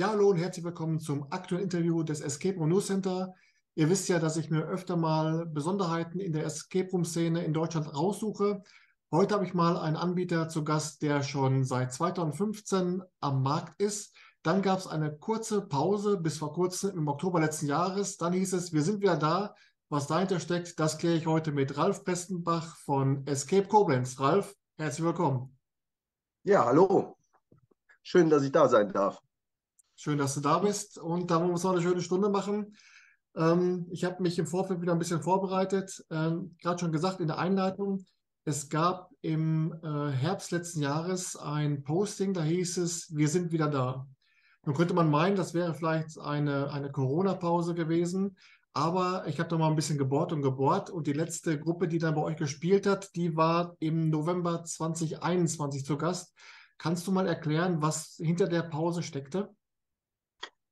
Ja, hallo und herzlich willkommen zum aktuellen Interview des Escape Room News Center. Ihr wisst ja, dass ich mir öfter mal Besonderheiten in der Escape Room Szene in Deutschland raussuche. Heute habe ich mal einen Anbieter zu Gast, der schon seit 2015 am Markt ist. Dann gab es eine kurze Pause bis vor kurzem im Oktober letzten Jahres. Dann hieß es, wir sind wieder da. Was dahinter steckt, das kläre ich heute mit Ralf Prestenbach von Escape Koblenz. Ralf, herzlich willkommen. Ja, hallo. Schön, dass ich da sein darf. Schön, dass du da bist. Und da wollen wir uns noch eine schöne Stunde machen. Ähm, ich habe mich im Vorfeld wieder ein bisschen vorbereitet. Ähm, Gerade schon gesagt in der Einleitung, es gab im äh, Herbst letzten Jahres ein Posting, da hieß es, wir sind wieder da. Nun könnte man meinen, das wäre vielleicht eine, eine Corona-Pause gewesen, aber ich habe da mal ein bisschen gebohrt und gebohrt und die letzte Gruppe, die dann bei euch gespielt hat, die war im November 2021 zu Gast. Kannst du mal erklären, was hinter der Pause steckte?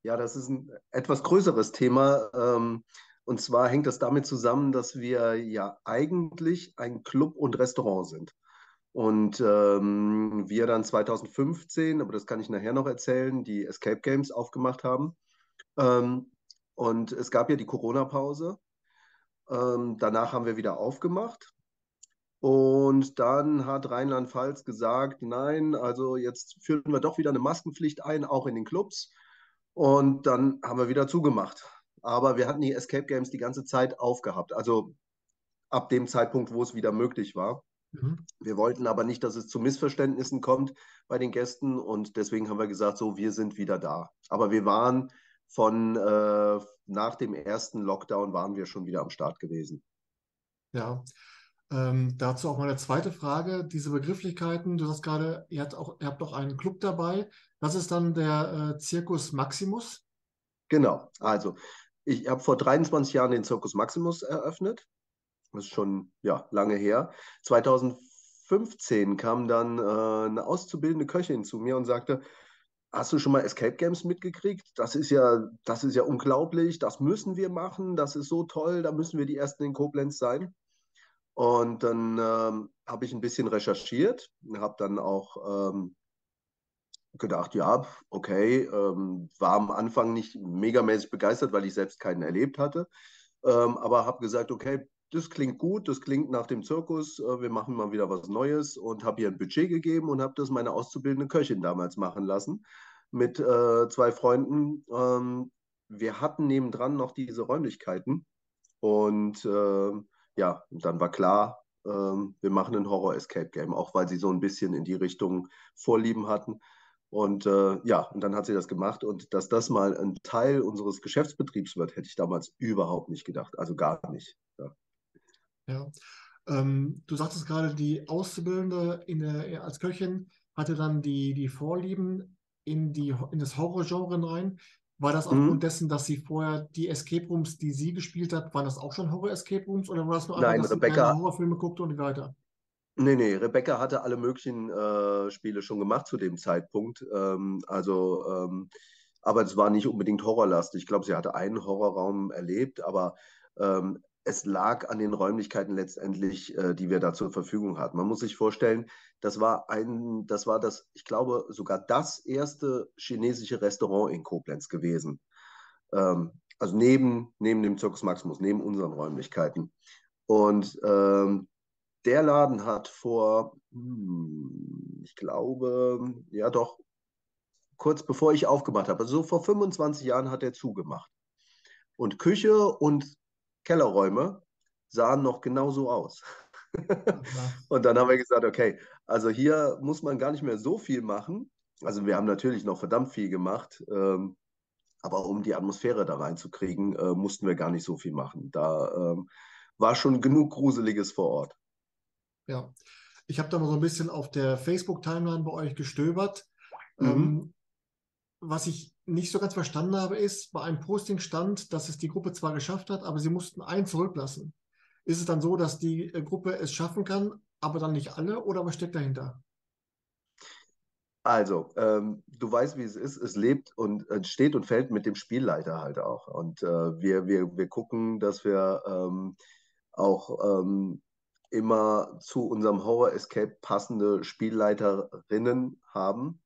Ja, das ist ein etwas größeres Thema. Ähm, und zwar hängt das damit zusammen, dass wir ja eigentlich ein Club und Restaurant sind. Und ähm, wir dann 2015, aber das kann ich nachher noch erzählen, die Escape Games aufgemacht haben. Ähm, und es gab ja die Corona-Pause. Ähm, danach haben wir wieder aufgemacht. Und dann hat Rheinland-Pfalz gesagt, nein, also jetzt führen wir doch wieder eine Maskenpflicht ein, auch in den Clubs. Und dann haben wir wieder zugemacht. Aber wir hatten die Escape Games die ganze Zeit aufgehabt. Also ab dem Zeitpunkt, wo es wieder möglich war. Mhm. Wir wollten aber nicht, dass es zu Missverständnissen kommt bei den Gästen und deswegen haben wir gesagt, so, wir sind wieder da. Aber wir waren von äh, nach dem ersten Lockdown waren wir schon wieder am Start gewesen. Ja, ähm, dazu auch meine zweite Frage. Diese Begrifflichkeiten, du sagst gerade, ihr habt auch, ihr habt auch einen Club dabei. Das ist dann der äh, Circus Maximus? Genau. Also, ich habe vor 23 Jahren den Circus Maximus eröffnet. Das ist schon ja, lange her. 2015 kam dann äh, eine auszubildende Köchin zu mir und sagte, Hast du schon mal Escape Games mitgekriegt? Das ist ja, das ist ja unglaublich, das müssen wir machen, das ist so toll, da müssen wir die Ersten in Koblenz sein. Und dann ähm, habe ich ein bisschen recherchiert, habe dann auch ähm, gedacht, ja, okay, ähm, war am Anfang nicht megamäßig begeistert, weil ich selbst keinen erlebt hatte, ähm, aber habe gesagt, okay, das klingt gut, das klingt nach dem Zirkus, äh, wir machen mal wieder was Neues und habe ihr ein Budget gegeben und habe das meine auszubildende Köchin damals machen lassen mit äh, zwei Freunden. Ähm, wir hatten nebendran noch diese Räumlichkeiten und äh, ja, dann war klar, ähm, wir machen ein Horror-Escape-Game, auch weil sie so ein bisschen in die Richtung Vorlieben hatten. Und äh, ja, und dann hat sie das gemacht. Und dass das mal ein Teil unseres Geschäftsbetriebs wird, hätte ich damals überhaupt nicht gedacht. Also gar nicht. Ja. ja. Ähm, du sagtest gerade, die Auszubildende der, als Köchin hatte dann die, die Vorlieben in, die, in das Horrorgenre rein. War das aufgrund mhm. dessen, dass sie vorher die Escape Rooms, die sie gespielt hat, waren das auch schon Horror-Escape Rooms oder war das nur einfach, Nein, dass Rebecca, sie Horrorfilme guckte und weiter? Nee, nee, Rebecca hatte alle möglichen äh, Spiele schon gemacht zu dem Zeitpunkt. Ähm, also, ähm, aber es war nicht unbedingt horrorlastig. Ich glaube, sie hatte einen Horrorraum erlebt, aber ähm, es lag an den Räumlichkeiten letztendlich, äh, die wir da zur Verfügung hatten. Man muss sich vorstellen, das war ein, das war das, ich glaube, sogar das erste chinesische Restaurant in Koblenz gewesen. Ähm, also neben, neben dem Circus Maximus, neben unseren Räumlichkeiten. Und ähm, der Laden hat vor, hm, ich glaube, ja doch, kurz bevor ich aufgemacht habe, also so vor 25 Jahren hat er zugemacht. Und Küche und Kellerräume sahen noch genauso aus. und dann haben wir gesagt, okay, also hier muss man gar nicht mehr so viel machen. Also wir haben natürlich noch verdammt viel gemacht, ähm, aber um die Atmosphäre da reinzukriegen, äh, mussten wir gar nicht so viel machen. Da ähm, war schon genug Gruseliges vor Ort. Ja, ich habe da mal so ein bisschen auf der Facebook-Timeline bei euch gestöbert. Mhm. Ähm, was ich nicht so ganz verstanden habe, ist, bei einem Posting stand, dass es die Gruppe zwar geschafft hat, aber sie mussten einen zurücklassen. Ist es dann so, dass die äh, Gruppe es schaffen kann, aber dann nicht alle oder was steckt dahinter? Also, ähm, du weißt, wie es ist. Es lebt und äh, steht und fällt mit dem Spielleiter halt auch. Und äh, wir, wir, wir gucken, dass wir ähm, auch ähm, immer zu unserem Horror Escape passende Spielleiterinnen haben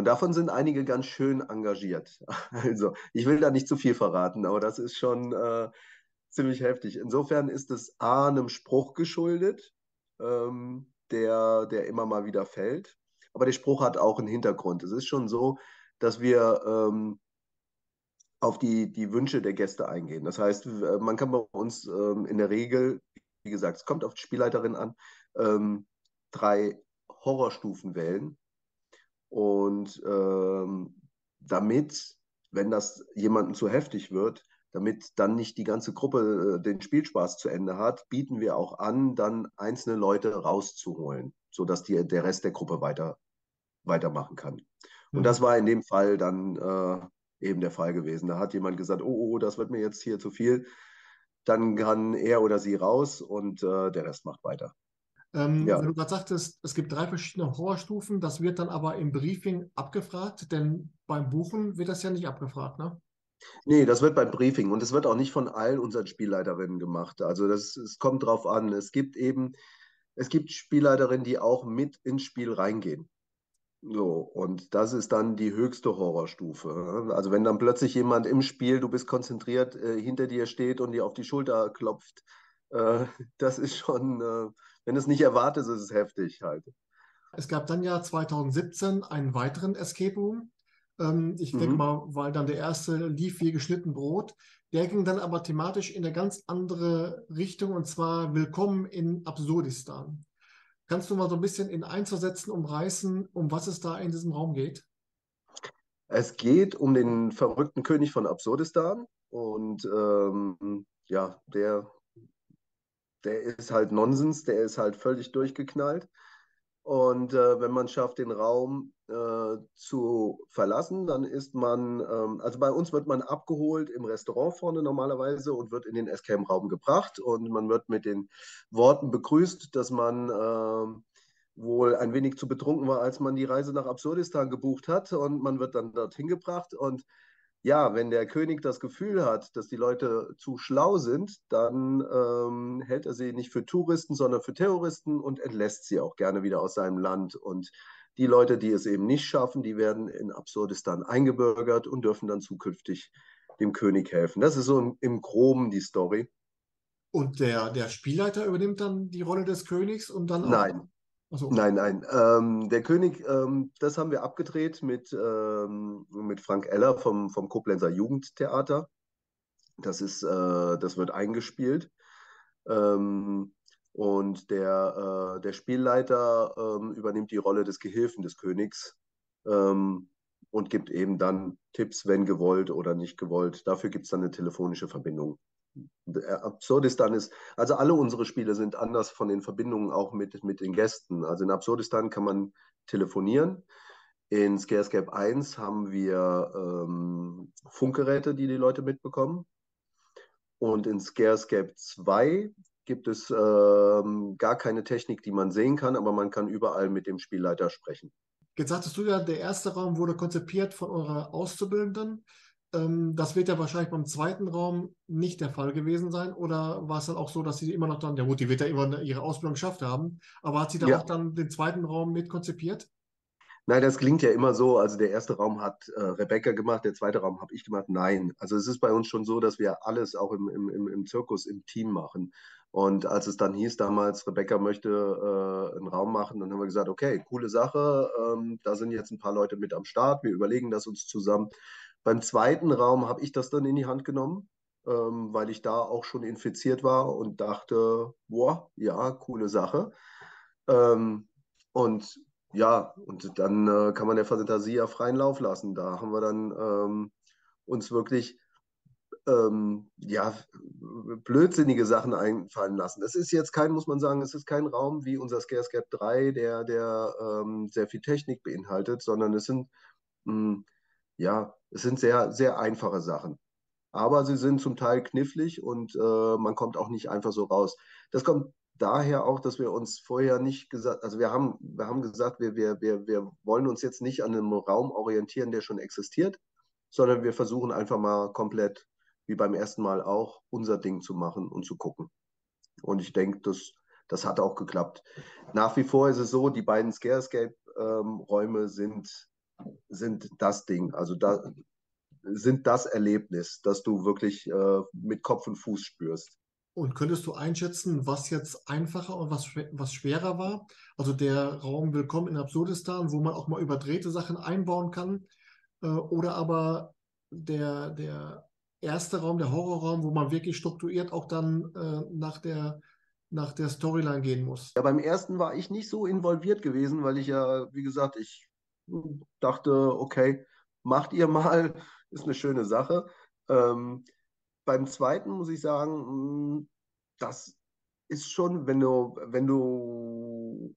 Und davon sind einige ganz schön engagiert. Also, ich will da nicht zu viel verraten, aber das ist schon äh, ziemlich heftig. Insofern ist es A, einem Spruch geschuldet, ähm, der, der immer mal wieder fällt. Aber der Spruch hat auch einen Hintergrund. Es ist schon so, dass wir ähm, auf die, die Wünsche der Gäste eingehen. Das heißt, man kann bei uns ähm, in der Regel, wie gesagt, es kommt auf die Spielleiterin an, ähm, drei Horrorstufen wählen. Und ähm, damit, wenn das jemandem zu heftig wird, damit dann nicht die ganze Gruppe äh, den Spielspaß zu Ende hat, bieten wir auch an, dann einzelne Leute rauszuholen, sodass die, der Rest der Gruppe weiter, weitermachen kann. Und mhm. das war in dem Fall dann äh, eben der Fall gewesen. Da hat jemand gesagt, oh, oh, das wird mir jetzt hier zu viel. Dann kann er oder sie raus und äh, der Rest macht weiter. Ähm, ja. Wenn du gerade sagtest, es gibt drei verschiedene Horrorstufen, das wird dann aber im Briefing abgefragt, denn beim Buchen wird das ja nicht abgefragt, ne? Nee, das wird beim Briefing und es wird auch nicht von allen unseren Spielleiterinnen gemacht. Also das, es kommt drauf an. Es gibt eben, es gibt Spielleiterinnen, die auch mit ins Spiel reingehen. So, und das ist dann die höchste Horrorstufe. Also wenn dann plötzlich jemand im Spiel, du bist konzentriert, äh, hinter dir steht und dir auf die Schulter klopft, äh, das ist schon, äh, wenn du es nicht erwartest, ist es heftig halt. Es gab dann ja 2017 einen weiteren Escape Room. Ähm, ich mhm. denke mal, weil dann der erste lief wie geschnitten Brot. Der ging dann aber thematisch in eine ganz andere Richtung und zwar Willkommen in Absurdistan. Kannst du mal so ein bisschen in Einzelsätzen umreißen, um was es da in diesem Raum geht? Es geht um den verrückten König von Absurdistan und ähm, ja, der, der ist halt Nonsens, der ist halt völlig durchgeknallt. Und äh, wenn man schafft, den Raum äh, zu verlassen, dann ist man, ähm, also bei uns wird man abgeholt im Restaurant vorne normalerweise und wird in den Escape-Raum gebracht. Und man wird mit den Worten begrüßt, dass man äh, wohl ein wenig zu betrunken war, als man die Reise nach Absurdistan gebucht hat. Und man wird dann dorthin gebracht. Und ja, wenn der König das Gefühl hat, dass die Leute zu schlau sind, dann ähm, hält er sie nicht für Touristen, sondern für Terroristen und entlässt sie auch gerne wieder aus seinem Land. Und die Leute, die es eben nicht schaffen, die werden in Absurdistan eingebürgert und dürfen dann zukünftig dem König helfen. Das ist so im, im Groben die Story. Und der, der Spielleiter übernimmt dann die Rolle des Königs und dann auch. Nein, so. Nein, nein. Ähm, der König, ähm, das haben wir abgedreht mit, ähm, mit Frank Eller vom, vom Koblenzer Jugendtheater. Das, ist, äh, das wird eingespielt. Ähm, und der, äh, der Spielleiter ähm, übernimmt die Rolle des Gehilfen des Königs ähm, und gibt eben dann Tipps, wenn gewollt oder nicht gewollt. Dafür gibt es dann eine telefonische Verbindung. Absurdistan ist, also alle unsere Spiele sind anders von den Verbindungen auch mit, mit den Gästen. Also in Absurdistan kann man telefonieren. In Scarescape 1 haben wir ähm, Funkgeräte, die die Leute mitbekommen. Und in Scarescape 2 gibt es ähm, gar keine Technik, die man sehen kann, aber man kann überall mit dem Spielleiter sprechen. Jetzt sagtest du ja, der erste Raum wurde konzipiert von eurer Auszubildenden. Ähm, das wird ja wahrscheinlich beim zweiten Raum nicht der Fall gewesen sein. Oder war es dann auch so, dass sie immer noch dann, ja gut, die wird ja immer ihre Ausbildung geschafft haben, aber hat sie da ja. auch dann den zweiten Raum mit konzipiert? Nein, das klingt ja immer so. Also der erste Raum hat äh, Rebecca gemacht, der zweite Raum habe ich gemacht. Nein, also es ist bei uns schon so, dass wir alles auch im, im, im Zirkus im Team machen. Und als es dann hieß damals, Rebecca möchte äh, einen Raum machen, dann haben wir gesagt, okay, coole Sache, ähm, da sind jetzt ein paar Leute mit am Start, wir überlegen das uns zusammen. Beim zweiten Raum habe ich das dann in die Hand genommen, ähm, weil ich da auch schon infiziert war und dachte, boah, ja, coole Sache. Ähm, und ja, und dann äh, kann man der Fantasie ja freien Lauf lassen. Da haben wir dann ähm, uns wirklich ähm, ja, blödsinnige Sachen einfallen lassen. Es ist jetzt kein, muss man sagen, es ist kein Raum wie unser Scarescape 3, der, der ähm, sehr viel Technik beinhaltet, sondern es sind mh, hm, ja, es sind sehr, sehr einfache Sachen. Aber sie sind zum Teil knifflig und äh, man kommt auch nicht einfach so raus. Das kommt daher auch, dass wir uns vorher nicht gesagt, also wir haben, wir haben gesagt, wir, wir, wir, wir wollen uns jetzt nicht an einem Raum orientieren, der schon existiert, sondern wir versuchen einfach mal komplett, wie beim ersten Mal auch, unser Ding zu machen und zu gucken. Und ich denke, das, das hat auch geklappt. Nach wie vor ist es so, die beiden Scarescape-Räume ähm, sind sind das Ding. Also da sind das Erlebnis, das du wirklich äh, mit Kopf und Fuß spürst. Und könntest du einschätzen, was jetzt einfacher und was, was schwerer war? Also der Raum Willkommen in Absurdistan, wo man auch mal überdrehte Sachen einbauen kann, äh, oder aber der, der erste Raum, der Horrorraum, wo man wirklich strukturiert auch dann äh, nach der nach der Storyline gehen muss. Ja, beim ersten war ich nicht so involviert gewesen, weil ich ja, wie gesagt, ich dachte, okay, macht ihr mal, ist eine schöne Sache. Ähm, beim zweiten muss ich sagen, hm, das ist schon, wenn du, wenn du,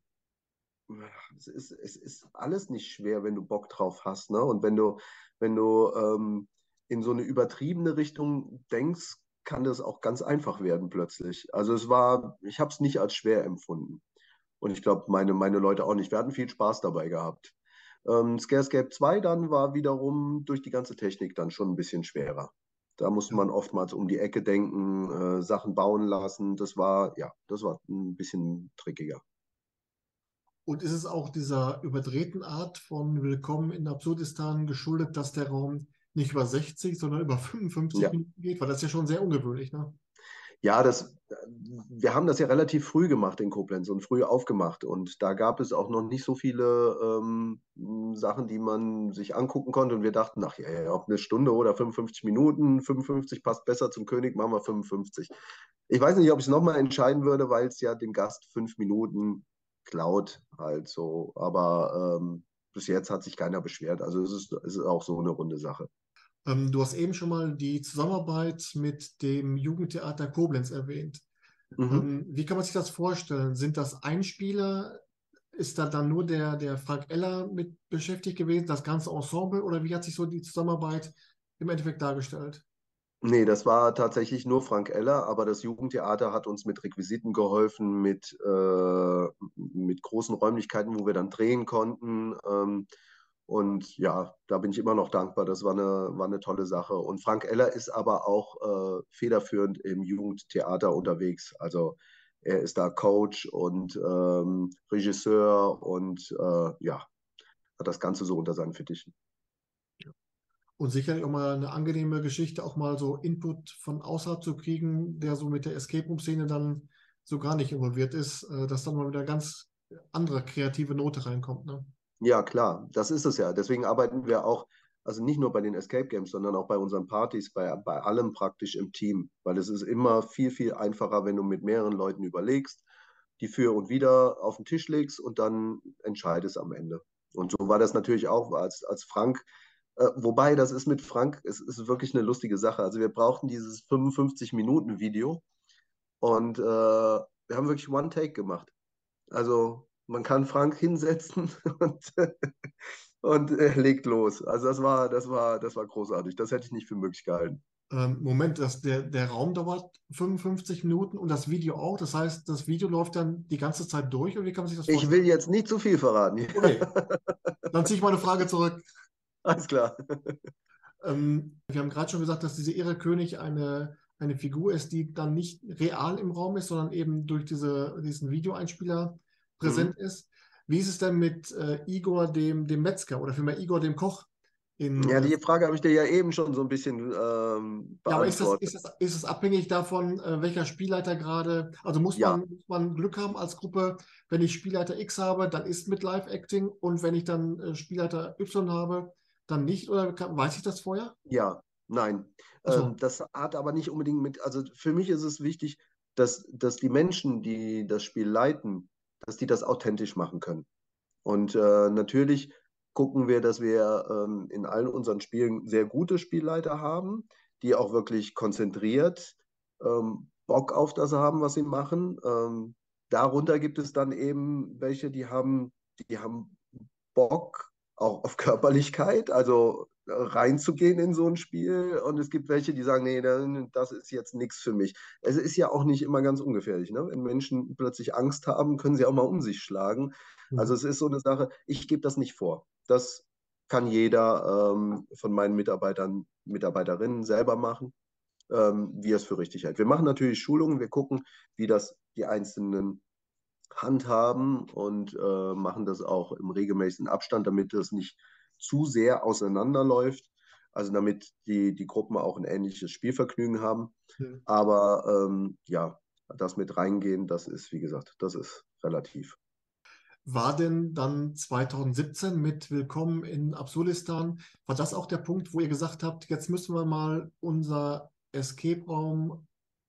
es ist, es ist alles nicht schwer, wenn du Bock drauf hast, ne? Und wenn du, wenn du ähm, in so eine übertriebene Richtung denkst, kann das auch ganz einfach werden plötzlich. Also es war, ich habe es nicht als schwer empfunden. Und ich glaube, meine, meine Leute auch nicht. Wir hatten viel Spaß dabei gehabt. Ähm, Scarescape 2 dann war wiederum durch die ganze Technik dann schon ein bisschen schwerer. Da musste man oftmals um die Ecke denken, äh, Sachen bauen lassen. Das war, ja, das war ein bisschen trickiger. Und ist es auch dieser überdrehten Art von Willkommen in Absurdistan geschuldet, dass der Raum nicht über 60, sondern über 55 ja. Minuten geht, weil das ist ja schon sehr ungewöhnlich, ne? Ja, das, wir haben das ja relativ früh gemacht in Koblenz und früh aufgemacht. Und da gab es auch noch nicht so viele ähm, Sachen, die man sich angucken konnte. Und wir dachten, ach ja, ob eine Stunde oder 55 Minuten, 55 passt besser zum König, machen wir 55. Ich weiß nicht, ob ich es nochmal entscheiden würde, weil es ja dem Gast fünf Minuten klaut. Also, aber ähm, bis jetzt hat sich keiner beschwert. Also es ist, es ist auch so eine runde Sache. Ähm, du hast eben schon mal die Zusammenarbeit mit dem Jugendtheater Koblenz erwähnt. Mhm. Ähm, wie kann man sich das vorstellen? Sind das Einspieler? Ist da dann nur der, der Frank Eller mit beschäftigt gewesen, das ganze Ensemble? Oder wie hat sich so die Zusammenarbeit im Endeffekt dargestellt? Nee, das war tatsächlich nur Frank Eller, aber das Jugendtheater hat uns mit Requisiten geholfen, mit, äh, mit großen Räumlichkeiten, wo wir dann drehen konnten. Ähm, und ja, da bin ich immer noch dankbar. Das war eine, war eine tolle Sache. Und Frank Eller ist aber auch äh, federführend im Jugendtheater unterwegs. Also er ist da Coach und ähm, Regisseur und äh, ja, hat das Ganze so unter seinen Fittichen. Und sicherlich auch mal eine angenehme Geschichte, auch mal so Input von außerhalb zu kriegen, der so mit der Escape Room-Szene dann so gar nicht involviert ist, äh, dass dann mal wieder ganz andere kreative Note reinkommt. Ne? Ja, klar, das ist es ja. Deswegen arbeiten wir auch, also nicht nur bei den Escape Games, sondern auch bei unseren Partys, bei, bei allem praktisch im Team. Weil es ist immer viel, viel einfacher, wenn du mit mehreren Leuten überlegst, die für und wieder auf den Tisch legst und dann entscheidest am Ende. Und so war das natürlich auch, als, als Frank, äh, wobei das ist mit Frank, es ist wirklich eine lustige Sache. Also wir brauchten dieses 55-Minuten-Video und äh, wir haben wirklich One-Take gemacht. Also man kann Frank hinsetzen und, und er legt los. Also das war, das war, das war großartig. Das hätte ich nicht für möglich gehalten. Ähm, Moment, das, der, der Raum dauert 55 Minuten und das Video auch. Das heißt, das Video läuft dann die ganze Zeit durch oder wie kann man sich das vorstellen? Ich will jetzt nicht zu viel verraten. Okay. Dann ziehe ich meine Frage zurück. Alles klar. Ähm, wir haben gerade schon gesagt, dass diese Ehre König eine, eine Figur ist, die dann nicht real im Raum ist, sondern eben durch diese, diesen Videoeinspieler präsent mhm. ist. Wie ist es denn mit äh, Igor, dem, dem Metzger oder vielmehr Igor, dem Koch? In, ja, die Frage habe ich dir ja eben schon so ein bisschen ähm, beantwortet. Ja, aber ist es, ist, es, ist abhängig davon, äh, welcher Spielleiter gerade, also muss, ja. man, muss man Glück haben als Gruppe, wenn ich Spielleiter X habe, dann ist mit Live-Acting und wenn ich dann äh, Spielleiter Y habe, dann nicht oder kann, weiß ich das vorher? Ja, nein. So. Ähm, das hat aber nicht unbedingt mit, also für mich ist es wichtig, dass, dass die Menschen, die das Spiel leiten, dass die das authentisch machen können. Und äh, natürlich gucken wir, dass wir ähm, in allen unseren Spielen sehr gute Spielleiter haben, die auch wirklich konzentriert ähm, Bock auf das haben, was sie machen. Ähm, darunter gibt es dann eben welche, die haben, die haben Bock auch auf Körperlichkeit, also reinzugehen in so ein Spiel. Und es gibt welche, die sagen, nee, das ist jetzt nichts für mich. Es ist ja auch nicht immer ganz ungefährlich. Ne? Wenn Menschen plötzlich Angst haben, können sie auch mal um sich schlagen. Mhm. Also es ist so eine Sache, ich gebe das nicht vor. Das kann jeder ähm, von meinen Mitarbeitern, Mitarbeiterinnen selber machen, ähm, wie er es für richtig hält. Wir machen natürlich Schulungen, wir gucken, wie das die einzelnen handhaben und äh, machen das auch im regelmäßigen Abstand, damit das nicht zu sehr auseinanderläuft. Also damit die, die Gruppen auch ein ähnliches Spielvergnügen haben. Mhm. Aber ähm, ja, das mit reingehen, das ist, wie gesagt, das ist relativ. War denn dann 2017 mit Willkommen in Absulistan, war das auch der Punkt, wo ihr gesagt habt, jetzt müssen wir mal unser Escape-Raum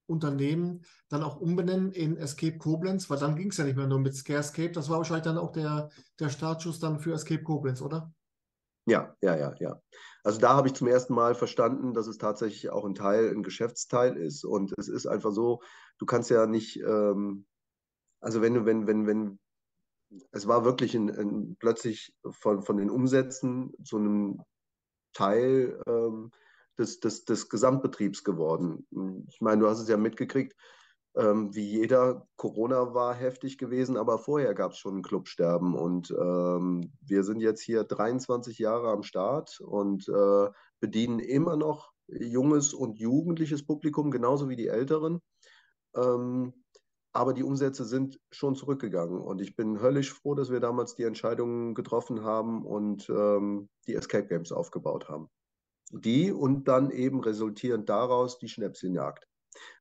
Unternehmen dann auch umbenennen in Escape Koblenz, weil dann ging es ja nicht mehr nur mit Scare Escape. Das war wahrscheinlich dann auch der, der Startschuss dann für Escape Koblenz, oder? Ja, ja, ja, ja. Also da habe ich zum ersten Mal verstanden, dass es tatsächlich auch ein Teil, ein Geschäftsteil ist. Und es ist einfach so, du kannst ja nicht, ähm, also wenn du, wenn, wenn, wenn, es war wirklich ein, ein, plötzlich von, von den Umsätzen zu einem Teil ähm, des, des, des Gesamtbetriebs geworden. Ich meine, du hast es ja mitgekriegt, ähm, wie jeder, Corona war heftig gewesen, aber vorher gab es schon ein Clubsterben und ähm, wir sind jetzt hier 23 Jahre am Start und äh, bedienen immer noch junges und jugendliches Publikum, genauso wie die Älteren. Ähm, aber die Umsätze sind schon zurückgegangen und ich bin höllisch froh, dass wir damals die Entscheidungen getroffen haben und ähm, die Escape Games aufgebaut haben die und dann eben resultierend daraus die Schnäpschenjagd.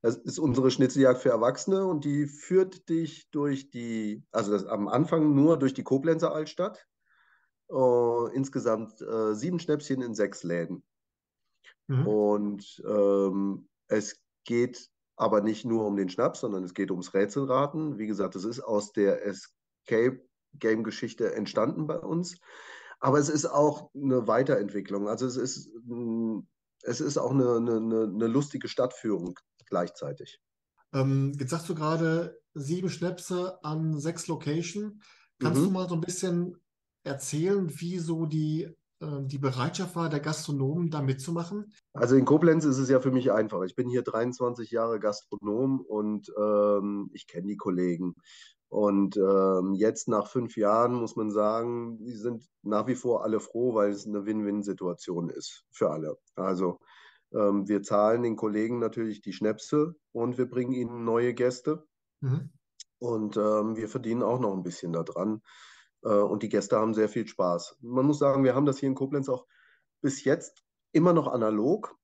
Das ist unsere Schnitzeljagd für Erwachsene und die führt dich durch die, also am Anfang nur durch die Koblenzer Altstadt. Uh, insgesamt uh, sieben Schnäpschen in sechs Läden. Mhm. Und ähm, es geht aber nicht nur um den Schnaps, sondern es geht ums Rätselraten. Wie gesagt, es ist aus der Escape Game Geschichte entstanden bei uns. Aber es ist auch eine Weiterentwicklung. Also es ist, mm, es ist auch eine, eine, eine lustige Stadtführung gleichzeitig. Ähm, jetzt sagst du gerade sieben Schnäpse an sechs Locations. Kannst mhm. du mal so ein bisschen erzählen, wie so die, äh, die Bereitschaft war, der Gastronomen da mitzumachen? Also in Koblenz ist es ja für mich einfach. Ich bin hier 23 Jahre Gastronom und ähm, ich kenne die Kollegen. Und ähm, jetzt nach fünf Jahren muss man sagen, die sind nach wie vor alle froh, weil es eine Win-Win-Situation ist für alle. Also ähm, wir zahlen den Kollegen natürlich die Schnäpse und wir bringen ihnen neue Gäste. Mhm. Und ähm, wir verdienen auch noch ein bisschen daran. Äh, und die Gäste haben sehr viel Spaß. Man muss sagen, wir haben das hier in Koblenz auch bis jetzt immer noch analog.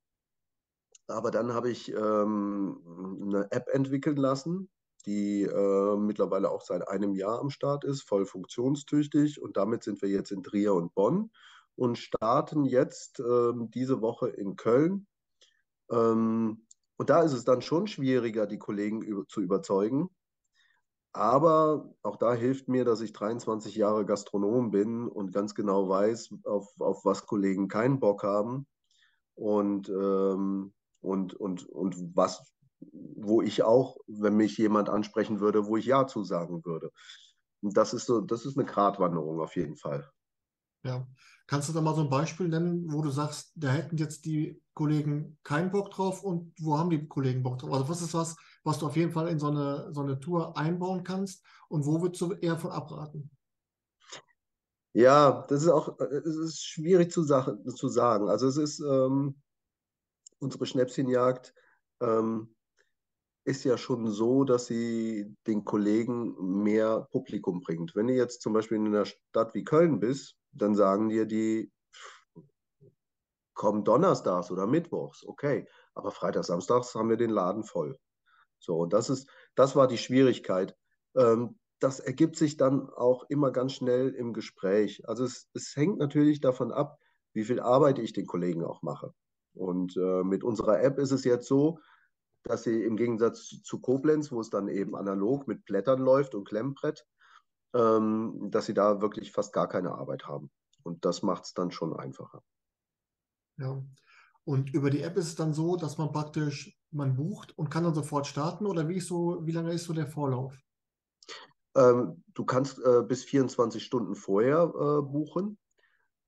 Aber dann habe ich ähm, eine App entwickeln lassen, die äh, mittlerweile auch seit einem Jahr am Start ist, voll funktionstüchtig. Und damit sind wir jetzt in Trier und Bonn und starten jetzt äh, diese Woche in Köln. Ähm, und da ist es dann schon schwieriger, die Kollegen über, zu überzeugen. Aber auch da hilft mir, dass ich 23 Jahre Gastronom bin und ganz genau weiß, auf, auf was Kollegen keinen Bock haben und, ähm, und, und, und was wo ich auch, wenn mich jemand ansprechen würde, wo ich Ja zu sagen würde. Und das ist so, das ist eine Gratwanderung auf jeden Fall. Ja. Kannst du da mal so ein Beispiel nennen, wo du sagst, da hätten jetzt die Kollegen keinen Bock drauf und wo haben die Kollegen Bock drauf? Also was ist was, was du auf jeden Fall in so eine, so eine Tour einbauen kannst und wo würdest du eher von abraten? Ja, das ist auch, es ist schwierig zu, zu sagen. Also es ist ähm, unsere Schnäpschenjagd, ähm, ist ja schon so, dass sie den Kollegen mehr Publikum bringt. Wenn du jetzt zum Beispiel in einer Stadt wie Köln bist, dann sagen dir die, komm donnerstags oder mittwochs, okay, aber freitags, samstags haben wir den Laden voll. So, und das ist, das war die Schwierigkeit. Ähm, das ergibt sich dann auch immer ganz schnell im Gespräch. Also es, es hängt natürlich davon ab, wie viel Arbeit ich den Kollegen auch mache. Und äh, mit unserer App ist es jetzt so, dass sie im Gegensatz zu Koblenz, wo es dann eben analog mit Blättern läuft und Klemmbrett, ähm, dass sie da wirklich fast gar keine Arbeit haben. Und das macht es dann schon einfacher. Ja. Und über die App ist es dann so, dass man praktisch, man bucht und kann dann sofort starten oder wie, ist so, wie lange ist so der Vorlauf? Ähm, du kannst äh, bis 24 Stunden vorher äh, buchen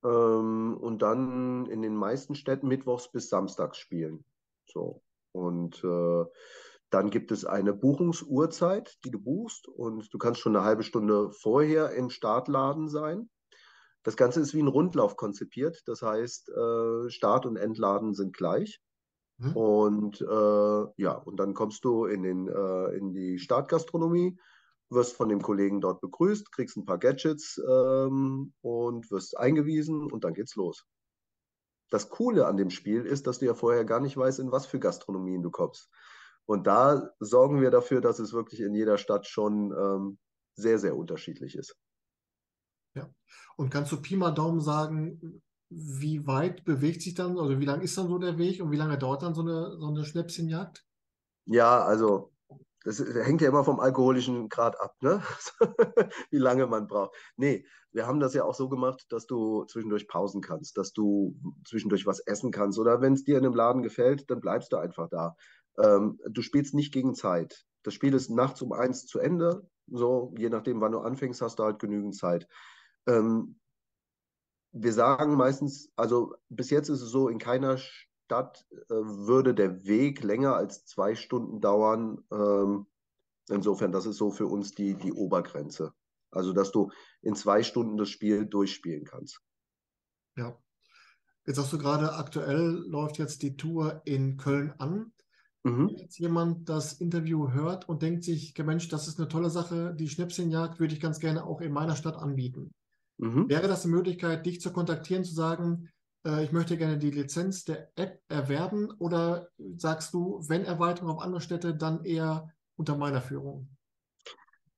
ähm, und dann in den meisten Städten mittwochs bis samstags spielen. So. Und äh, dann gibt es eine Buchungsuhrzeit, die du buchst und du kannst schon eine halbe Stunde vorher im Startladen sein. Das Ganze ist wie ein Rundlauf konzipiert. Das heißt, äh, Start und Endladen sind gleich. Mhm. Und äh, ja, und dann kommst du in, den, äh, in die Startgastronomie wirst von dem Kollegen dort begrüßt, kriegst ein paar Gadgets ähm, und wirst eingewiesen und dann geht's los. Das Coole an dem Spiel ist, dass du ja vorher gar nicht weißt, in was für Gastronomien du kommst. Und da sorgen wir dafür, dass es wirklich in jeder Stadt schon ähm, sehr, sehr unterschiedlich ist. Ja. Und kannst du Pi mal Daumen sagen, wie weit bewegt sich dann, oder wie lang ist dann so der Weg und wie lange dauert dann so eine, so eine Schnäpschenjagd? Ja, also das hängt ja immer vom alkoholischen Grad ab, ne? wie lange man braucht. Nee, wir haben das ja auch so gemacht, dass du zwischendurch pausen kannst, dass du zwischendurch was essen kannst. Oder wenn es dir in einem Laden gefällt, dann bleibst du einfach da. Ähm, du spielst nicht gegen Zeit. Das Spiel ist nachts um eins zu Ende. So, je nachdem, wann du anfängst, hast du halt genügend Zeit. Ähm, wir sagen meistens, also bis jetzt ist es so, in keiner Stadt äh, würde der Weg länger als zwei Stunden dauern. Ähm, insofern, das ist so für uns die, die Obergrenze. Also, dass du in zwei Stunden das Spiel durchspielen kannst. Ja. Jetzt sagst du gerade, aktuell läuft jetzt die Tour in Köln an. Mhm. Wenn jetzt jemand das Interview hört und denkt sich, Mensch, das ist eine tolle Sache, die Schnäpschenjagd würde ich ganz gerne auch in meiner Stadt anbieten. Mhm. Wäre das eine Möglichkeit, dich zu kontaktieren, zu sagen, äh, ich möchte gerne die Lizenz der App erwerben oder sagst du, wenn Erweiterung auf andere Städte, dann eher unter meiner Führung?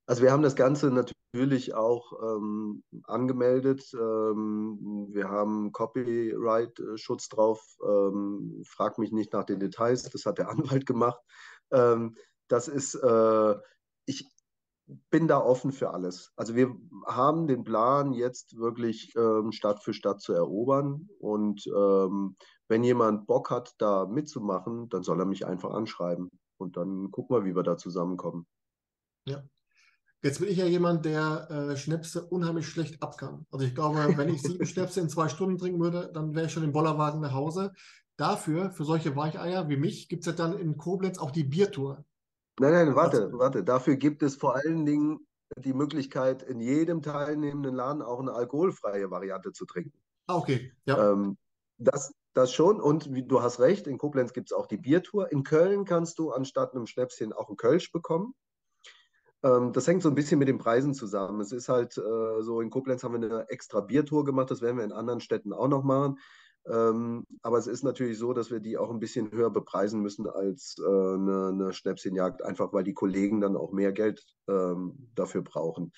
Also wir haben das Ganze natürlich auch ähm, angemeldet. Ähm, wir haben Copyright-Schutz drauf. Ähm, frag mich nicht nach den Details, das hat der Anwalt gemacht. Ähm, das ist, äh, ich, bin da offen für alles. Also wir haben den Plan, jetzt wirklich ähm, Stadt für Stadt zu erobern. Und ähm, wenn jemand Bock hat, da mitzumachen, dann soll er mich einfach anschreiben. Und dann gucken wir, wie wir da zusammenkommen. Ja. Jetzt bin ich ja jemand, der äh, Schnäpse unheimlich schlecht ab kann. Also ich glaube, wenn ich sieben Schnäpse in zwei Stunden trinken würde, dann wäre ich schon im Bollerwagen nach Hause. Dafür, für solche Weicheier wie mich, gibt es ja dann in Koblenz auch die Biertour. Nein, nein, warte, warte. Dafür gibt es vor allen Dingen die Möglichkeit, in jedem teilnehmenden Laden auch eine alkoholfreie Variante zu trinken. Ah, okay. Ja. Ähm, das, das schon. Und wie, du hast recht, in Koblenz gibt es auch die Biertour. In Köln kannst du anstatt einem Schnäpschen auch einen Kölsch bekommen. Ähm, das hängt so ein bisschen mit den Preisen zusammen. Es ist halt äh, so, in Koblenz haben wir eine extra Biertour gemacht. Das werden wir in anderen Städten auch noch machen. Ähm, aber es ist natürlich so, dass wir die auch ein bisschen höher bepreisen müssen als äh, eine, eine Schnäpschenjagd, einfach weil die Kollegen dann auch mehr Geld ähm, dafür brauchen.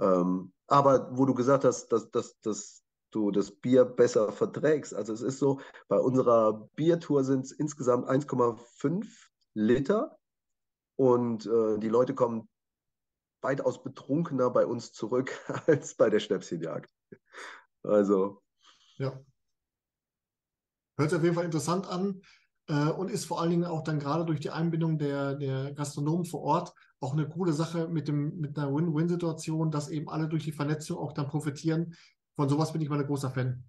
Ähm, aber wo du gesagt hast, dass, dass, dass du das Bier besser verträgst, also es ist so, bei unserer Biertour sind es insgesamt 1,5 Liter und äh, die Leute kommen weitaus betrunkener bei uns zurück als bei der Schnäpschenjagd. Also. Ja. Hört sich auf jeden Fall interessant an äh, und ist vor allen Dingen auch dann gerade durch die Einbindung der, der Gastronomen vor Ort auch eine coole Sache mit, dem, mit einer Win-Win-Situation, dass eben alle durch die Vernetzung auch dann profitieren. Von sowas bin ich mal ein großer Fan.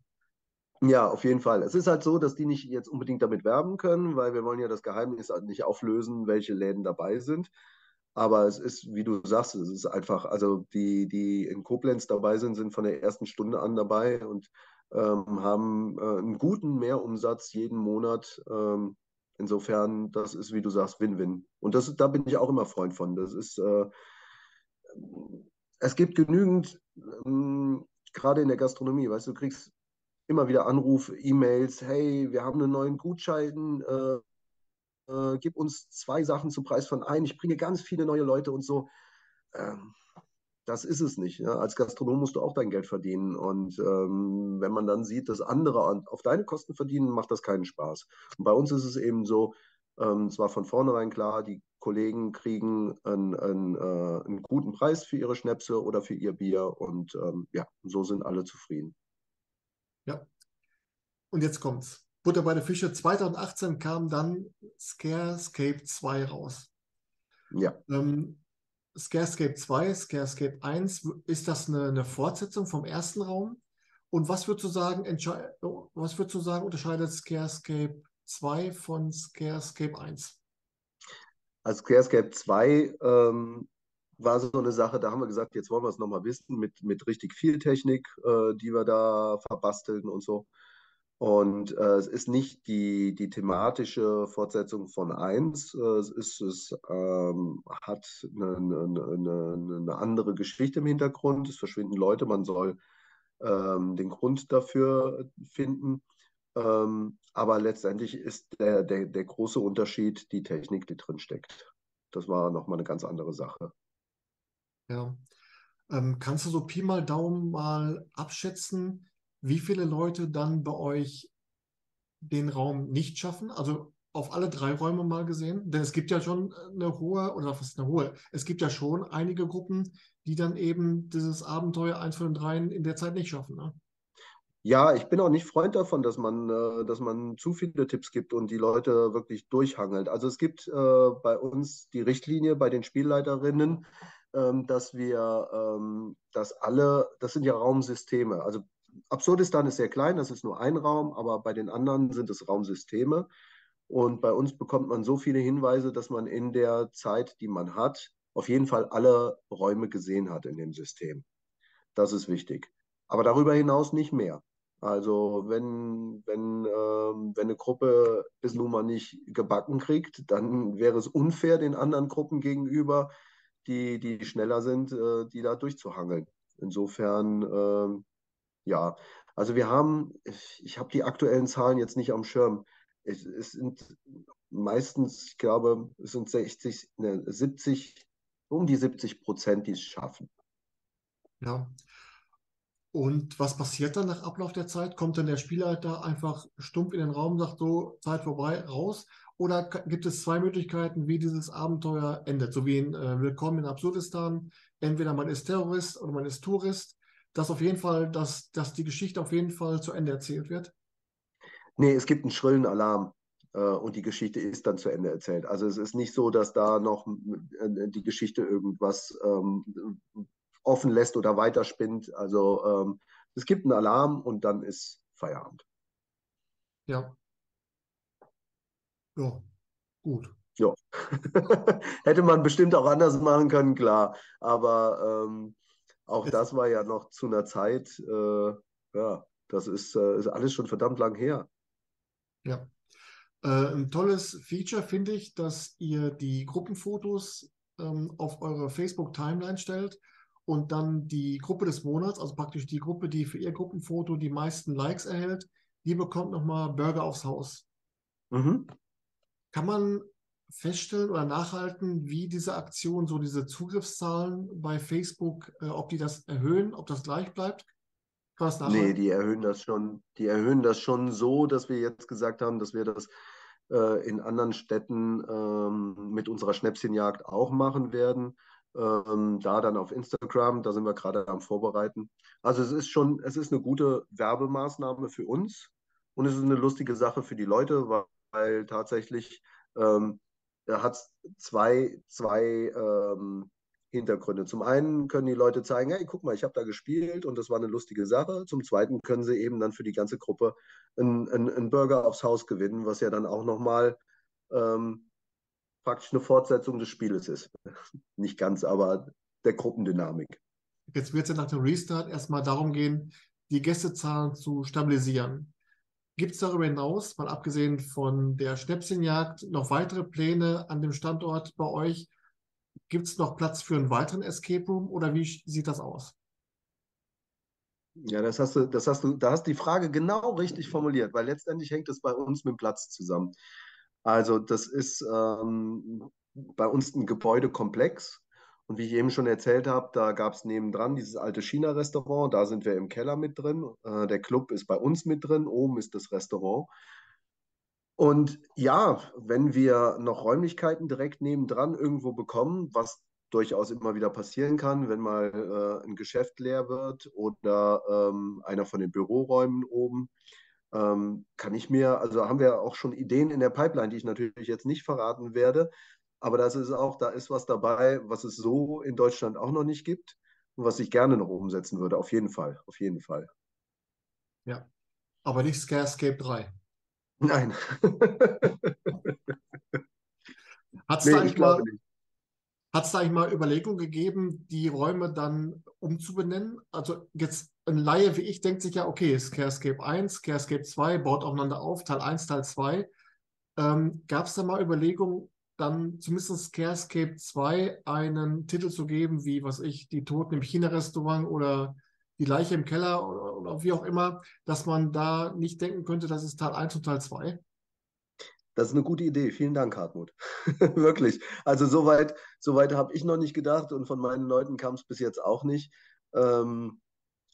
Ja, auf jeden Fall. Es ist halt so, dass die nicht jetzt unbedingt damit werben können, weil wir wollen ja das Geheimnis nicht auflösen, welche Läden dabei sind. Aber es ist, wie du sagst, es ist einfach, also die, die in Koblenz dabei sind, sind von der ersten Stunde an dabei und ähm, haben äh, einen guten Mehrumsatz jeden Monat. Ähm, insofern, das ist, wie du sagst, Win-Win. Und das, da bin ich auch immer Freund von. Das ist, äh, es gibt genügend, ähm, gerade in der Gastronomie, weißt du, du kriegst immer wieder Anrufe, E-Mails, hey, wir haben einen neuen Gutschein, äh, äh, gib uns zwei Sachen zum Preis von ein, ich bringe ganz viele neue Leute und so. Ähm, das ist es nicht. Ja. Als Gastronom musst du auch dein Geld verdienen. Und ähm, wenn man dann sieht, dass andere auf deine Kosten verdienen, macht das keinen Spaß. Und bei uns ist es eben so, ähm, es war von vornherein klar, die Kollegen kriegen einen, einen, äh, einen guten Preis für ihre Schnäpse oder für ihr Bier. Und ähm, ja, so sind alle zufrieden. Ja. Und jetzt kommt's. Butter bei der Fische. 2018 kam dann Scarescape 2 raus. Ja. Ähm, Scarescape 2, Scarescape 1, ist das eine, eine, Fortsetzung vom ersten Raum? Und was würdest du sagen, was würdest du sagen unterscheidet Scarescape 2 von Scarescape 1? Also Scarescape 2 ähm, war so eine Sache, da haben wir gesagt, jetzt wollen wir es nochmal wissen, mit, mit richtig viel Technik, äh, die wir da verbasteln und so. Und äh, es ist nicht die, die thematische Fortsetzung von 1. Äh, es, ist, es ähm, hat eine, eine, eine, andere Geschichte im Hintergrund. Es verschwinden Leute, man soll ähm, den Grund dafür finden. Ähm, aber letztendlich ist der, der, der große Unterschied die Technik, die drin steckt. Das war nochmal eine ganz andere Sache. Ja. Ähm, kannst du so Pi mal Daumen mal abschätzen, wie viele Leute dann bei euch den Raum nicht schaffen? Also auf alle drei Räume mal gesehen? Denn es gibt ja schon eine hohe, oder was ist eine hohe? Es gibt ja schon einige Gruppen, die dann eben dieses Abenteuer eins von den dreien in der Zeit nicht schaffen. Ne? Ja, ich bin auch nicht Freund davon, dass man, äh, dass man zu viele Tipps gibt und die Leute wirklich durchhangelt. Also es gibt äh, bei uns die Richtlinie bei den Spielleiterinnen, ähm, dass wir, ähm, dass alle, das sind ja Raumsysteme. Also Absurdistan ist sehr klein, das ist nur ein Raum, aber bei den anderen sind es Raumsysteme. Und bei uns bekommt man so viele Hinweise, dass man in der Zeit, die man hat, auf jeden Fall alle Räume gesehen hat in dem System. Das ist wichtig. Aber darüber hinaus nicht mehr. Also wenn, wenn, ähm, wenn eine Gruppe es nun mal nicht gebacken kriegt, dann wäre es unfair den anderen Gruppen gegenüber, die, die schneller sind, äh, die da durchzuhangeln. Insofern, ähm, ja, also wir haben, ich habe die aktuellen Zahlen jetzt nicht am Schirm. Es, es sind meistens, ich glaube, es sind 60, ne, 70, um die 70 Prozent, die es schaffen. Ja. Und was passiert dann nach Ablauf der Zeit? Kommt dann der Spielleiter einfach stumpf in den Raum, sagt so, Zeit vorbei, raus? Oder gibt es zwei Möglichkeiten, wie dieses Abenteuer endet? So wie in äh, Willkommen in Absurdistan. Entweder man ist Terrorist oder man ist Tourist. Dass auf jeden Fall, dass, dass die Geschichte auf jeden Fall zu Ende erzählt wird? Nee, es gibt einen schrillen Alarm äh, und die Geschichte ist dann zu Ende erzählt. Also es ist nicht so, dass da noch äh, die Geschichte irgendwas ähm, offen lässt oder weiterspinnt. Also ähm, es gibt einen Alarm und dann ist Feierabend. Ja, ja, gut. Ja. Hätte man bestimmt auch anders machen können, klar. Aber ähm, auch das war ja noch zu einer Zeit, äh, ja, das ist, äh, ist alles schon verdammt lang her. Ja. Äh, ein tolles Feature finde ich, dass ihr die Gruppenfotos ähm, auf eure Facebook-Timeline stellt und dann die Gruppe des Monats, also praktisch die Gruppe, die für ihr Gruppenfoto die meisten Likes erhält, die bekommt nochmal Burger aufs Haus. Mhm. Kann man feststellen oder nachhalten, wie diese Aktion, so diese Zugriffszahlen bei Facebook, äh, ob die das erhöhen, ob das gleich bleibt? Kann das nachhalten? Nee, die erhöhen das schon, die erhöhen das schon so, dass wir jetzt gesagt haben, dass wir das äh, in anderen Städten ähm, mit unserer Schnäpschenjagd auch machen werden. Ähm, da dann auf Instagram, da sind wir gerade am Vorbereiten. Also es ist schon, es ist eine gute Werbemaßnahme für uns und es ist eine lustige Sache für die Leute, weil weil tatsächlich ähm, hat zwei, zwei ähm, Hintergründe. Zum einen können die Leute zeigen, hey, guck mal, ich habe da gespielt und das war eine lustige Sache. Zum zweiten können sie eben dann für die ganze Gruppe einen, einen, Burger aufs Haus gewinnen, was ja dann auch nochmal ähm, praktisch eine Fortsetzung des Spieles ist. Nicht ganz, aber der Gruppendynamik. Jetzt wird es ja nach dem Restart erstmal darum gehen, die Gästezahlen zu stabilisieren. Gibt es darüber hinaus, mal abgesehen von der Schnäpschenjagd, noch weitere Pläne an dem Standort bei euch? Gibt es noch Platz für einen weiteren Escape Room oder wie sieht das aus? Ja, das hast du, das hast du, da hast die Frage genau richtig formuliert, weil letztendlich hängt es bei uns mit dem Platz zusammen. Also das ist ähm, bei uns ein Gebäudekomplex und wie ich eben schon erzählt habe, da gab es nebendran dieses alte China-Restaurant, da sind wir im Keller mit drin. Äh, der Club ist bei uns mit drin, oben ist das Restaurant. Und ja, wenn wir noch Räumlichkeiten direkt nebendran irgendwo bekommen, was durchaus immer wieder passieren kann, wenn mal äh, ein Geschäft leer wird oder ähm, einer von den Büroräumen oben, ähm, kann ich mir, also haben wir auch schon Ideen in der Pipeline, die ich natürlich jetzt nicht verraten werde, aber das ist auch, da ist was dabei, was es so in Deutschland auch noch nicht gibt und was ich gerne noch umsetzen würde. Auf jeden Fall, auf jeden Fall. Ja, aber nicht Scarescape 3. Nein. Hat es nee, da, eigentlich mal, da eigentlich mal Überlegungen gegeben, die Räume dann umzubenennen? Also jetzt ein Laie wie ich denkt sich ja, okay, Scarescape 1, Scarescape 2 baut aufeinander auf, Teil 1, Teil 2. Ähm, Gab es da mal Überlegungen, dann zumindest Scarescape 2 einen Titel zu geben, wie, was ich, die Toten im China-Restaurant oder die Leiche im Keller oder, oder, wie auch immer, dass man da nicht denken könnte, das ist Teil 1 und Teil 2? Das ist eine gute Idee. Vielen Dank, Hartmut. Wirklich. Also soweit so habe ich noch nicht gedacht und von meinen Leuten kam es bis jetzt auch nicht. Ähm,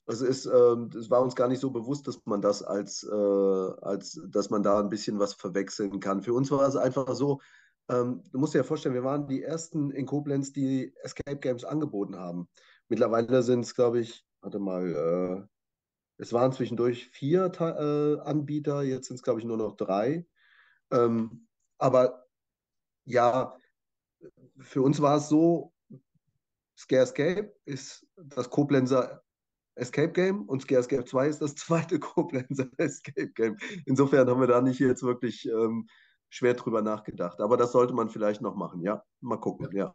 es ist, ähm, es war uns gar nicht so bewusst, dass man das als, äh, als, dass man da ein bisschen was verwechseln kann. Für uns war es einfach so, ähm, du musst dir ja vorstellen, wir waren die ersten in Koblenz, die Escape Games angeboten haben. Mittlerweile sind es, glaube ich, warte mal, äh, es waren zwischendurch vier äh, Anbieter, jetzt sind es, glaube ich, nur noch drei. Ähm, aber ja, für uns war es so, Scare Escape ist das Koblenzer Escape Game und Scare Escape 2 ist das zweite Koblenzer Escape Game. Insofern haben wir da nicht jetzt wirklich ähm, schwer drüber nachgedacht. Aber das sollte man vielleicht noch machen, ja. Mal gucken, ja.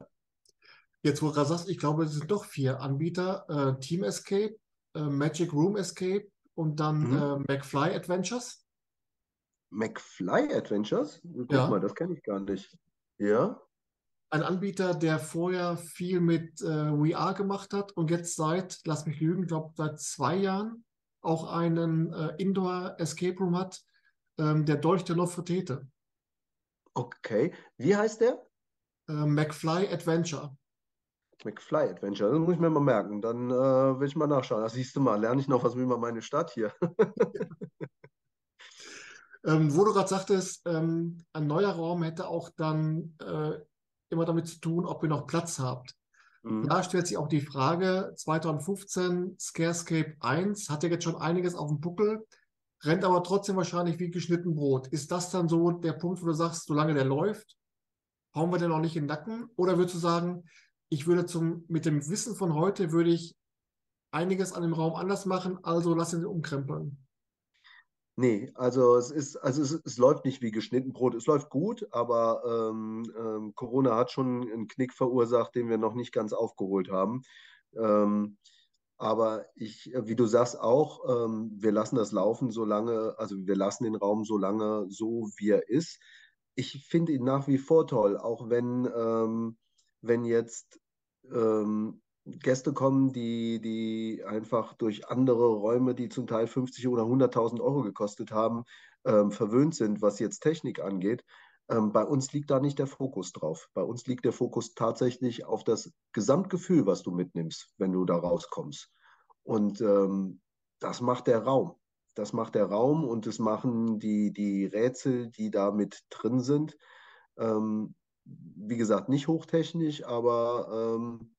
Jetzt, wo du gerade sagst, ich glaube, es sind doch vier Anbieter: äh, Team Escape, äh, Magic Room Escape und dann mhm. äh, McFly Adventures. McFly Adventures? Guck ja. mal, das kenne ich gar nicht. Ja. Ein Anbieter, der vorher viel mit äh, VR gemacht hat und jetzt seit, lass mich lügen, glaube seit zwei Jahren auch einen äh, Indoor Escape Room hat, ähm, der Dolch der Nofretete. Okay. Wie heißt der? Äh, McFly Adventure. McFly Adventure, das muss ich mir mal merken. Dann äh, will ich mal nachschauen. Das siehst du mal, lerne ich noch was über meine Stadt hier. Ähm, wo du gerade sagtest, ähm, ein neuer Raum hätte auch dann äh, immer damit zu tun, ob ihr noch Platz habt. Mhm. Da stellt sich auch die Frage, 2015 Scarescape 1 hat ja jetzt schon einiges auf dem Buckel, rennt aber trotzdem wahrscheinlich wie geschnitten Brot. Ist das dann so der Punkt, wo du sagst, solange der läuft, hauen wir den noch nicht in den Nacken? Oder würdest du sagen, ich würde zum, mit dem Wissen von heute, würde ich einiges an dem Raum anders machen, also lass ihn umkrempeln? Nee, also es ist, also es, es läuft nicht wie geschnitten Brot. Es läuft gut, aber ähm, ähm, Corona hat schon einen Knick verursacht, den wir noch nicht ganz aufgeholt haben. Ähm, aber ich, wie du sagst auch, ähm, wir lassen das laufen, solange, also wir lassen den Raum so lange so, wie er ist. Ich finde ihn nach wie vor toll, auch wenn, ähm, wenn jetzt ähm, Gäste kommen, die, die einfach durch andere Räume, die zum Teil 50 oder 100.000 Euro gekostet haben, ähm, verwöhnt sind, was jetzt Technik angeht. Ähm, bei uns liegt da nicht der Fokus drauf. Bei uns liegt der Fokus tatsächlich auf das Gesamtgefühl, was du mitnimmst, wenn du da rauskommst. Und ähm, das macht der Raum. Das macht der Raum und das machen die, die Rätsel, die da mit drin sind. Ähm, wie gesagt, nicht hochtechnisch, aber ähm,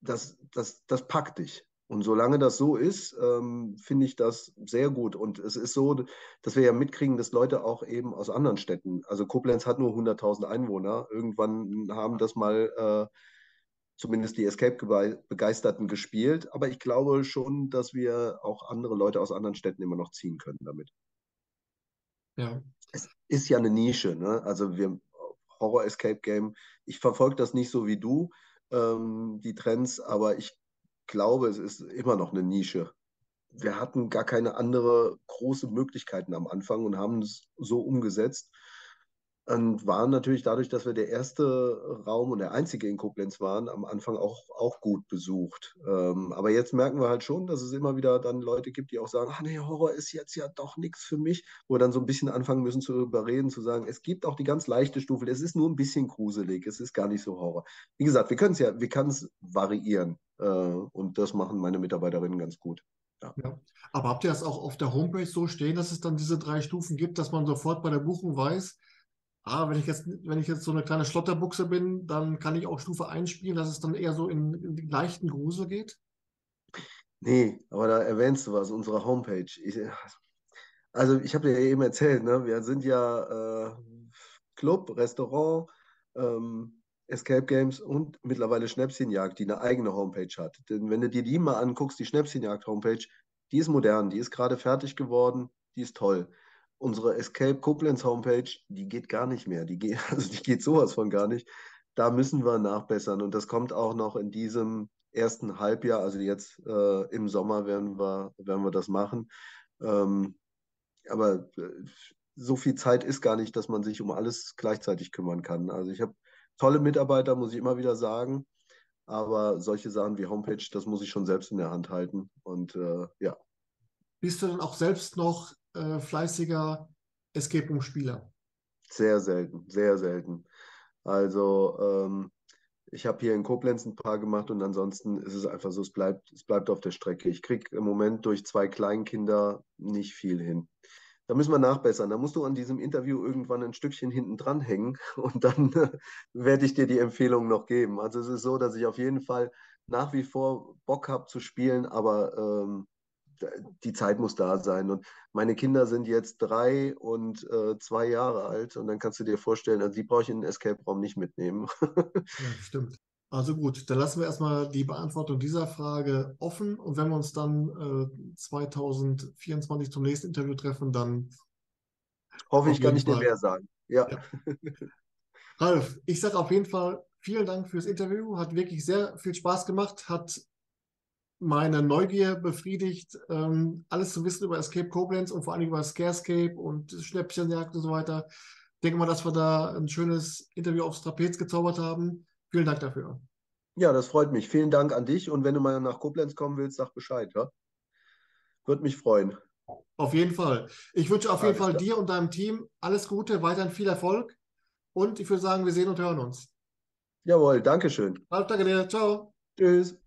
das, das, das packt dich. Und solange das so ist, ähm, finde ich das sehr gut. Und es ist so, dass wir ja mitkriegen, dass Leute auch eben aus anderen Städten, also Koblenz hat nur 100.000 Einwohner, irgendwann haben das mal äh, zumindest die Escape-Begeisterten gespielt. Aber ich glaube schon, dass wir auch andere Leute aus anderen Städten immer noch ziehen können damit. Ja. Es ist ja eine Nische, ne? Also wir Horror-Escape-Game. Ich verfolge das nicht so wie du ähm, die Trends, aber ich glaube, es ist immer noch eine Nische. Wir hatten gar keine andere große Möglichkeiten am Anfang und haben es so umgesetzt und waren natürlich dadurch, dass wir der erste Raum und der einzige in Koblenz waren, am Anfang auch, auch gut besucht. Ähm, aber jetzt merken wir halt schon, dass es immer wieder dann Leute gibt, die auch sagen, ach nee, Horror ist jetzt ja doch nichts für mich, wo wir dann so ein bisschen anfangen müssen zu überreden, zu sagen, es gibt auch die ganz leichte Stufe, es ist nur ein bisschen gruselig, es ist gar nicht so Horror. Wie gesagt, wir können es ja, wir können es variieren äh, und das machen meine Mitarbeiterinnen ganz gut. Ja. ja. Aber habt ihr das auch auf der Homepage so stehen, dass es dann diese drei Stufen gibt, dass man sofort bei der Buchung weiß, ah, wenn ich jetzt, wenn ich jetzt so eine kleine Schlotterbuchse bin, dann kann ich auch Stufe 1 spielen, dass es dann eher so in, in leichten Grusel geht? Nee, aber da erwähnst du was, unsere Homepage. Ich, also ich habe dir ja eben erzählt, ne? wir sind ja äh, Club, Restaurant, ähm, Escape Games und mittlerweile Schnäpschenjagd, die eine eigene Homepage hat. Denn wenn du dir die mal anguckst, die Schnäpschenjagd-Homepage, die ist modern, die ist gerade fertig geworden, die ist toll unsere Escape Koblenz Homepage, die geht gar nicht mehr. Die geht, also die geht sowas von gar nicht. da müssen wir nachbessern. Und das kommt auch noch in diesem ersten Halbjahr, also jetzt äh, im Sommer werden wir, werden wir das machen. Ähm, aber äh, so viel Zeit ist gar nicht, dass man sich um alles gleichzeitig kümmern kann. Also ich habe tolle Mitarbeiter, muss ich immer wieder sagen. Aber solche Sachen wie Homepage, das muss ich schon selbst in der Hand halten. Und äh, ja. Bist du dann auch selbst noch äh, fleißiger Escape Room-Spieler? Sehr selten, sehr selten. Also ähm, ich habe hier in Koblenz ein paar gemacht und ansonsten ist es einfach so, es bleibt, es bleibt auf der Strecke. Ich kriege im Moment durch zwei Kleinkinder nicht viel hin. Da müssen wir nachbessern. Da musst du an diesem Interview irgendwann ein Stückchen hinten dran hängen und dann werde ich dir die Empfehlung noch geben. Also es ist so, dass ich auf jeden Fall nach wie vor Bock habe zu spielen, aber ähm, die Zeit muss da sein. Und meine Kinder sind jetzt drei und äh, zwei Jahre alt. Und dann kannst du dir vorstellen, also die brauche ich in den Escape-Raum nicht mitnehmen. ja, stimmt. Also gut, dann lassen wir erstmal die Beantwortung dieser Frage offen. Und wenn wir uns dann äh, 2024 zum nächsten Interview treffen, dann. Hoffe ich, kann ich dir mehr sagen. Ja. ja. Ralf, ich sage auf jeden Fall vielen Dank fürs Interview. Hat wirklich sehr viel Spaß gemacht. Hat meine Neugier befriedigt, ähm, alles zu wissen über Escape Koblenz und vor allem über Scarescape und Schnäppchenjagd und so weiter. Ich denke mal, dass wir da ein schönes Interview aufs Trapez gezaubert haben. Vielen Dank dafür. Ja, das freut mich. Vielen Dank an dich. Und wenn du mal nach Koblenz kommen willst, sag Bescheid. Ja? Würde mich freuen. Auf jeden Fall. Ich wünsche auf alles jeden Fall dir und deinem Team alles Gute, weiterhin viel Erfolg. Und ich würde sagen, wir sehen und hören uns. Jawohl, Dankeschön. Danke dir. Ciao. Tschüss.